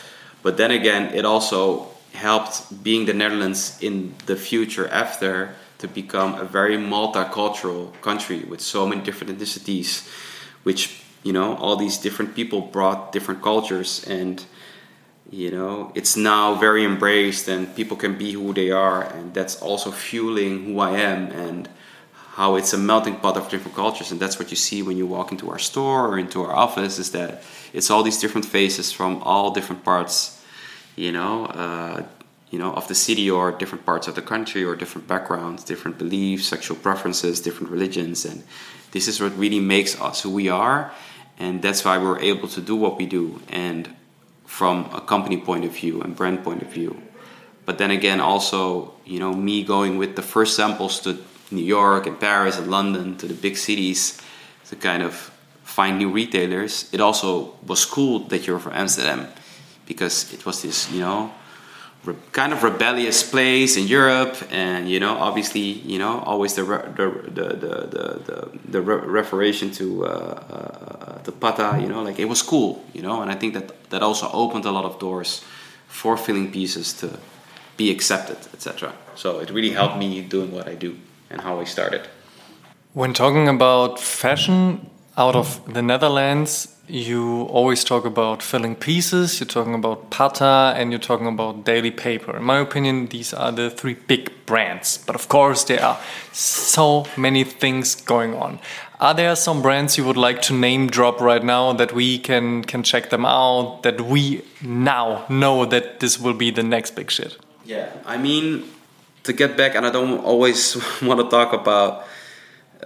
but then again, it also helped being the Netherlands in the future after to become a very multicultural country with so many different ethnicities, which, you know, all these different people brought different cultures and you know it's now very embraced and people can be who they are and that's also fueling who i am and how it's a melting pot of different cultures. And that's what you see when you walk into our store or into our office is that it's all these different faces from all different parts you know uh, you know of the city or different parts of the country or different backgrounds different beliefs sexual preferences different religions. And this is what really makes us who we are. And that's why we're able to do what we do. And from a company point of view and brand point of view. But then again, also, you know, me going with the first samples to New York and Paris and London to the big cities to kind of find new retailers. It also was cool that you're from Amsterdam because it was this, you know, re- kind of rebellious place in Europe, and you know, obviously, you know, always the re- the the the the, the re- referation to uh, uh, the Patta, you know, like it was cool, you know, and I think that that also opened a lot of doors for filling pieces to be accepted, etc. So it really helped me doing what I do and how I started. When talking about fashion out of the Netherlands, you always talk about filling pieces, you're talking about Patta, and you're talking about Daily Paper. In my opinion, these are the three big brands. But of course, there are so many things going on. Are there some brands you would like to name drop right now that we can can check them out? That we now know that this will be the next big shit. Yeah, I mean, to get back, and I don't always want to talk about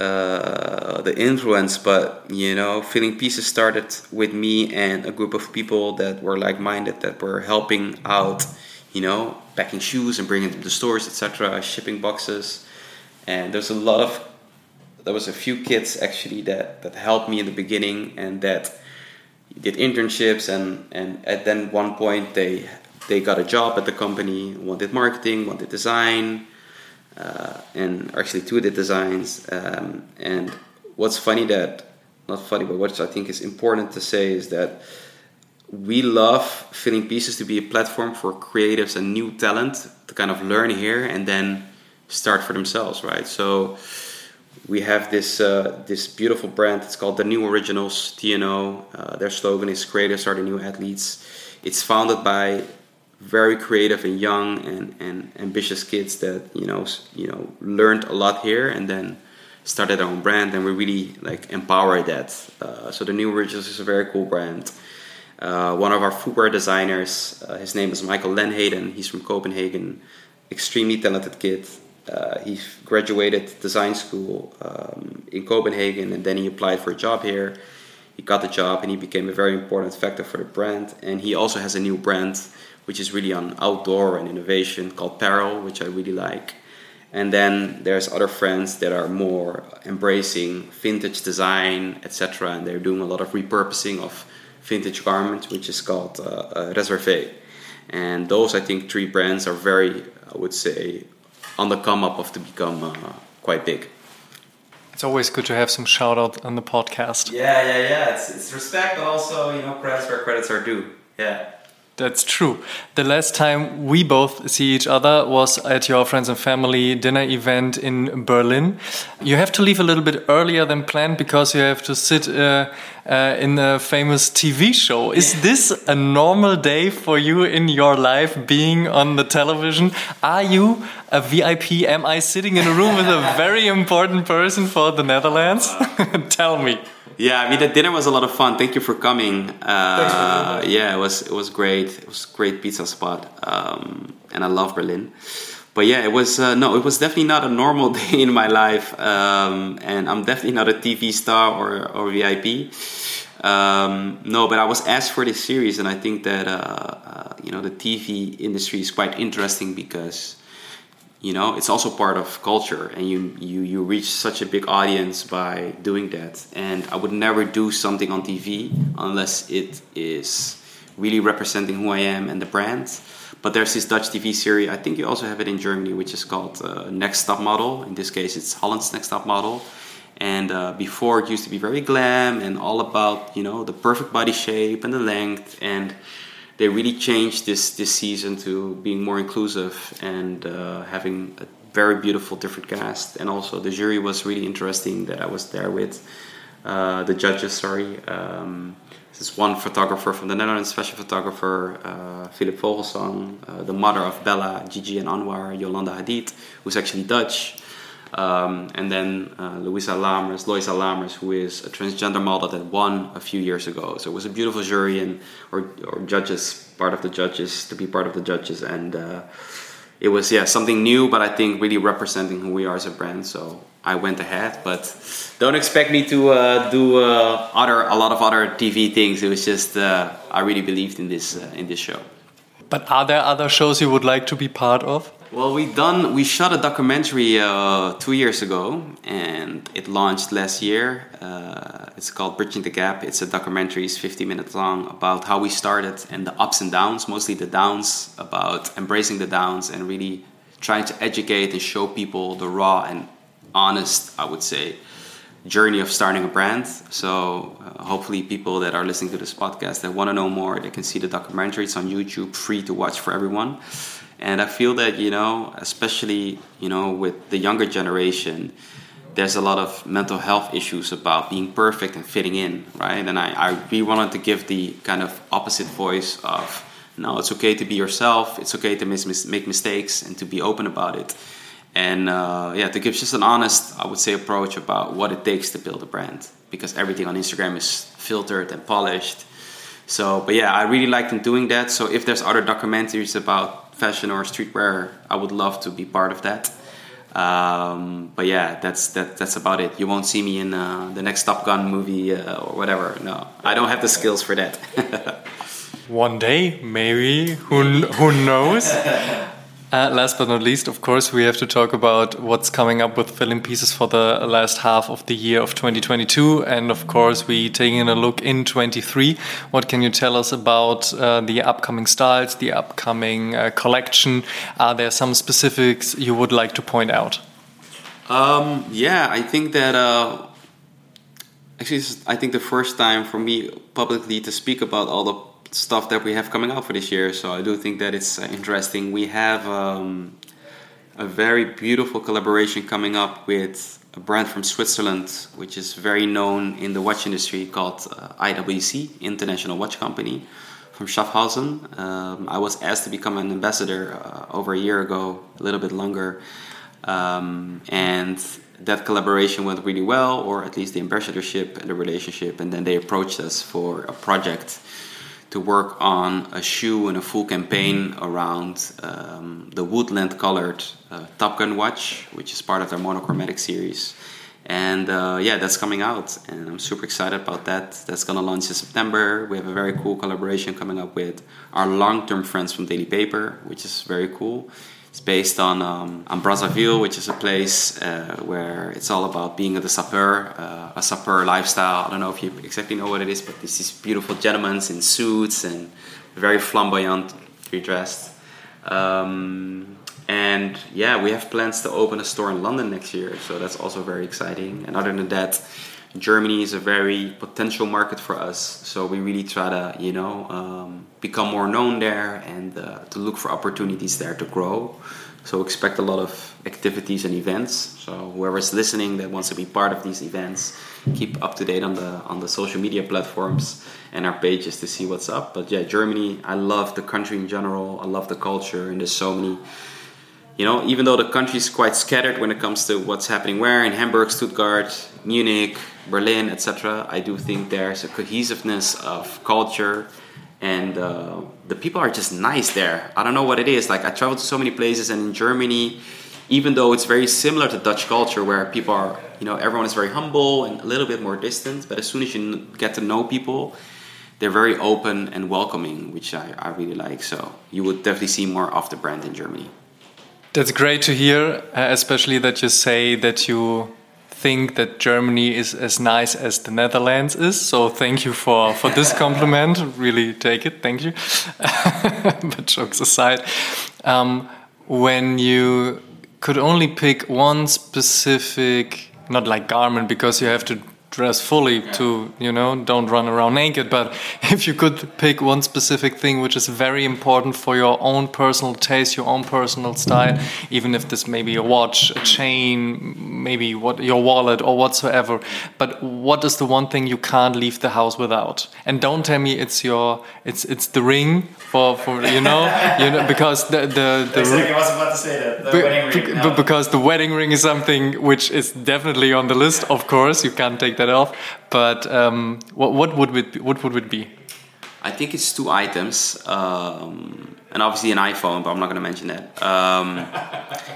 uh, the influence, but you know, Filling Pieces started with me and a group of people that were like-minded that were helping out, you know, packing shoes and bringing them to stores, etc., shipping boxes, and there's a lot of there was a few kids actually that that helped me in the beginning and that did internships and and at then one point they they got a job at the company one did marketing one did design uh, and actually two of the designs. Um, and what's funny that, not funny, but what I think is important to say is that we love filling pieces to be a platform for creatives and new talent to kind of learn here and then start for themselves, right? So we have this uh, this beautiful brand. It's called the New Originals TNO. Uh, their slogan is "Creatives are the new athletes." It's founded by very creative and young and, and ambitious kids that you know you know learned a lot here and then started their own brand and we really like empower that. Uh, so the new originals is a very cool brand. Uh, one of our footwear designers uh, his name is michael lenheden he's from copenhagen. Extremely talented kid. Uh, he graduated design school um, in copenhagen and then he applied for a job here. He got the job and he became a very important factor for the brand. And he also has a new brand which is really on outdoor and innovation called Peril, which I really like. And then there's other friends that are more embracing vintage design, etc. And they're doing a lot of repurposing of vintage garments, which is called uh, uh, Reservé. And those, I think, three brands are very, I would say, on the come up of to become uh, quite big. It's always good to have some shout out on the podcast. Yeah, yeah, yeah. It's, it's respect, also, you know, credits where credits are due. Yeah. That's true. The last time we both see each other was at your friends and family dinner event in Berlin. You have to leave a little bit earlier than planned because you have to sit uh, uh, in a famous TV show. Is this a normal day for you in your life being on the television? Are you a VIP? Am I sitting in a room with a very important person for the Netherlands? Tell me. Yeah, I mean the dinner was a lot of fun. Thank you for coming. Uh, yeah, it was it was great. It was a great pizza spot, um, and I love Berlin. But yeah, it was uh, no, it was definitely not a normal day in my life, um, and I'm definitely not a TV star or or VIP. Um, no, but I was asked for this series, and I think that uh, uh, you know the TV industry is quite interesting because you know it's also part of culture and you you you reach such a big audience by doing that. And i would never do something on tv unless it is really representing who i am and the brand. But there's this dutch tv series i think you also have it in germany which is called uh, next top model. In this case it's holland's next top model. And uh, before it used to be very glam and all about you know the perfect body shape and the length. And they really changed this this season to being more inclusive and uh, having a very beautiful different cast. And also the jury was really interesting that I was there with uh, the judges sorry. Um, this is one photographer from the Netherlands fashion photographer uh, Philip Vogelsang uh, the mother of Bella Gigi and Anwar Yolanda Hadid who's actually Dutch um, and then uh, Louisa Lamers, Loiza Lamers, who is a transgender model that won a few years ago. So it was a beautiful jury and or, or judges, part of the judges, to be part of the judges, and uh, it was yeah something new, but I think really representing who we are as a brand. So I went ahead, but don't expect me to uh, do uh, other a lot of other TV things. It was just uh, I really believed in this uh, in this show. But are there other shows you would like to be part of? Well, we done we shot a documentary uh, two years ago, and it launched last year. Uh, it's called Bridging the Gap. It's a documentary, it's 50 minutes long, about how we started and the ups and downs, mostly the downs, about embracing the downs and really trying to educate and show people the raw and honest, I would say, journey of starting a brand. So uh, hopefully, people that are listening to this podcast that want to know more, they can see the documentary. It's on YouTube, free to watch for everyone. And I feel that you know, especially you know, with the younger generation, there's a lot of mental health issues about being perfect and fitting in, right? And I, I really wanted to give the kind of opposite voice of no, it's okay to be yourself. It's okay to mis- make mistakes and to be open about it and uh, yeah, to give just an honest, I would say, approach about what it takes to build a brand because everything on Instagram is filtered and polished. So, but yeah, I really like them doing that. So, if there's other documentaries about fashion or streetwear, I would love to be part of that. Um, but yeah, that's that. That's about it. You won't see me in uh, the next Top Gun movie uh, or whatever. No, I don't have the skills for that. One day, maybe. Who who knows? Uh, last but not least, of course, we have to talk about what's coming up with filling pieces for the last half of the year of 2022. And of course, we taking a look in 23. What can you tell us about uh, the upcoming styles, the upcoming uh, collection? Are there some specifics you would like to point out? Um, yeah, I think that uh, actually, I think the first time for me publicly to speak about all the stuff that we have coming out for this year. So I do think that it's uh, interesting. We have um, a very beautiful collaboration coming up with a brand from Switzerland, which is very known in the watch industry, called uh, IWC, International Watch Company, from Schaffhausen. Um, I was asked to become an ambassador uh, over a year ago, a little bit longer, um, and that collaboration went really well, or at least the ambassadorship and the relationship. And then they approached us for a project to work on a shoe and a full campaign around um, the woodland colored uh, Top Gun watch, which is part of their monochromatic series. And uh, yeah, that's coming out, and I'm super excited about that. That's gonna launch in September. We have a very cool collaboration coming up with our long term friends from Daily Paper, which is very cool. It's based on um, on Brazzaville, which is a place uh, where it's all about being a sapeur, uh, a sapeur lifestyle. I don't know if you exactly know what it is, but this is beautiful gentlemen in suits and very flamboyant, dressed. Um, and yeah, we have plans to open a store in London next year, so that's also very exciting. And other than that, Germany is a very potential market for us, so we really try to, you know, um, become more known there and uh, to look for opportunities there to grow. So expect a lot of activities and events. So whoever's listening that wants to be part of these events, keep up to date on the on the social media platforms and our pages to see what's up. But yeah, Germany, I love the country in general. I love the culture, and there's so many. You know, even though the country is quite scattered when it comes to what's happening where in Hamburg, Stuttgart, Munich, Berlin, etc., I do think there's a cohesiveness of culture and uh, the people are just nice there. I don't know what it is. Like I traveled to so many places, and in Germany, even though it's very similar to Dutch culture, where people are, you know, everyone is very humble and a little bit more distant. But as soon as you get to know people, they're very open and welcoming, which I, I really like. So you would definitely see more of the brand in Germany. That's great to hear, uh, especially that you say that you think that Germany is as nice as the Netherlands is. So thank you for, for this compliment. really take it. Thank you. but jokes aside, um, when you could only pick one specific, not like garment, because you have to dress fully yeah. to you know don't run around naked but if you could pick one specific thing which is very important for your own personal taste your own personal style even if this may be a watch a chain maybe what your wallet or whatsoever but what is the one thing you can't leave the house without and don't tell me it's your it's it's the ring for for you know you know because the the, the exactly, I was about to say that the be, wedding ring, no. because the wedding ring is something which is definitely on the list of course you can't take that that off. But um, what, what would it what would it be? I think it's two items, um, and obviously an iPhone, but I'm not going to mention that. Um,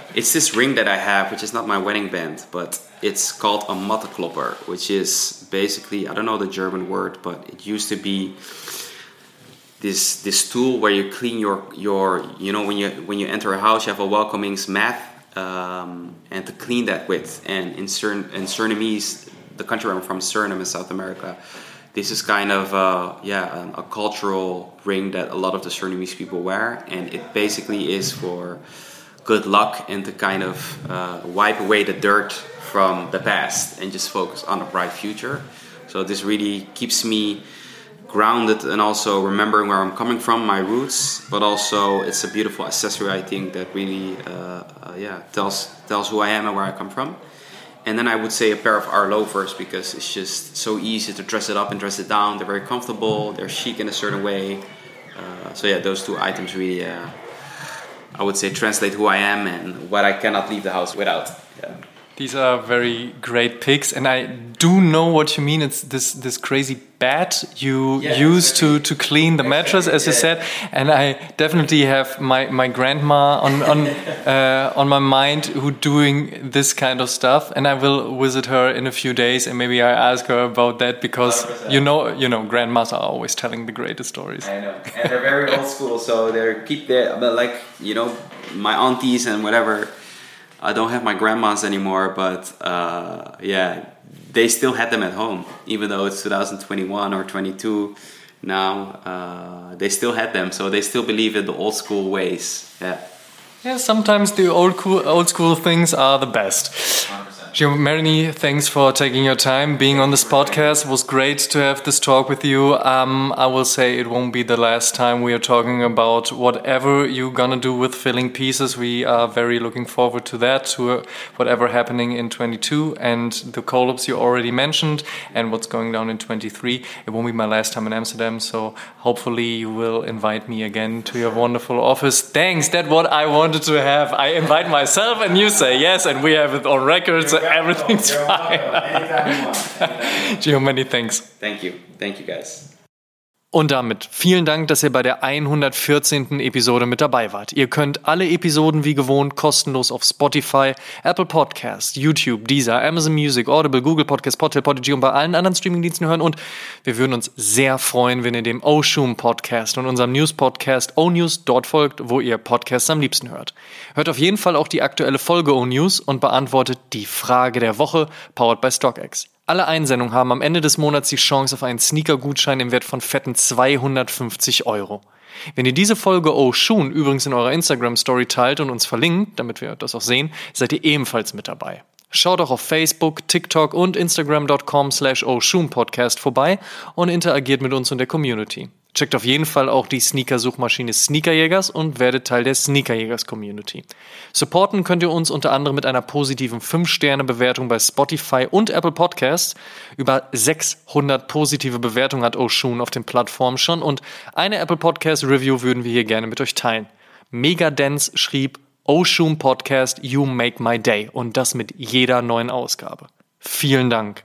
it's this ring that I have, which is not my wedding band, but it's called a Mattenklopper, which is basically I don't know the German word, but it used to be this this tool where you clean your your you know when you when you enter a house, you have a welcoming mat. Um, and to clean that with, and in certain in Surinamese, the country I'm from, Suriname in South America, this is kind of uh, yeah a, a, cultural ring that a lot of the Surinamese people wear, and it basically is for good luck and to kind of uh, wipe away the dirt from the past and just focus on a bright future. So this really keeps me grounded and also remembering where I'm coming from, my roots, but also it's a beautiful accessory I think that really uh, uh yeah tells tells who I am and where I come from. And then I would say a pair of our loafers because it's just so easy to dress it up and dress it down. They're very comfortable. They're chic in a certain way. Uh, so yeah, those two items really, uh, I would say, translate who I am and what I cannot leave the house without. Yeah. These are very great picks, and I do know what you mean. It's this this crazy bat you yeah, use exactly. to to clean the mattress, as yeah. you said. And I definitely have my my grandma on on uh, on my mind who doing this kind of stuff, and I will visit her in a few days, and maybe I ask her about that because 100%. you know you know grandmas are always telling the greatest stories. I know, and they're very old school, so they're keep their like you know my aunties and whatever I don't have my grandmas anymore, but uh, yeah, they still had them at home, even though it's 2021 or 22 now. Uh, they still had them, so they still believe in the old school ways. Yeah. Yeah, sometimes the old cool, old school things are the best. 100%. Gio thanks for taking your time, being on this podcast. It was great to have this talk with you. Um, I will say it won't be the last time we are talking about whatever you're gonna do with filling pieces. We are very looking forward to that, to uh, whatever happening in 22 and the collabs you already mentioned and what's going down in 23. It won't be my last time in Amsterdam, so hopefully you will invite me again to your wonderful office. Thanks, that's what I wanted to have. I invite myself and you say yes, and we have it on record. So everything's fine. Gio, many thanks. Thank you. Thank you, guys. Und damit vielen Dank, dass ihr bei der 114. Episode mit dabei wart. Ihr könnt alle Episoden wie gewohnt kostenlos auf Spotify, Apple Podcasts, YouTube, Deezer, Amazon Music, Audible, Google Podcasts, Podtail, Podigy und bei allen anderen Streamingdiensten hören. Und wir würden uns sehr freuen, wenn ihr dem Oshum Podcast und unserem News Podcast O News dort folgt, wo ihr Podcasts am liebsten hört. Hört auf jeden Fall auch die aktuelle Folge O News und beantwortet die Frage der Woche, powered by StockX. Alle Einsendungen haben am Ende des Monats die Chance auf einen Sneaker-Gutschein im Wert von fetten 250 Euro. Wenn ihr diese Folge Oh Shoon übrigens in eurer Instagram-Story teilt und uns verlinkt, damit wir das auch sehen, seid ihr ebenfalls mit dabei. Schaut auch auf Facebook, TikTok und Instagram.com slash Podcast vorbei und interagiert mit uns und der Community. Checkt auf jeden Fall auch die Sneaker-Suchmaschine Sneakerjägers und werdet Teil der Sneakerjägers-Community. Supporten könnt ihr uns unter anderem mit einer positiven 5-Sterne-Bewertung bei Spotify und Apple Podcasts. Über 600 positive Bewertungen hat Oshun auf den Plattformen schon und eine Apple Podcast Review würden wir hier gerne mit euch teilen. Megadance schrieb Oshun Podcast You Make My Day und das mit jeder neuen Ausgabe. Vielen Dank.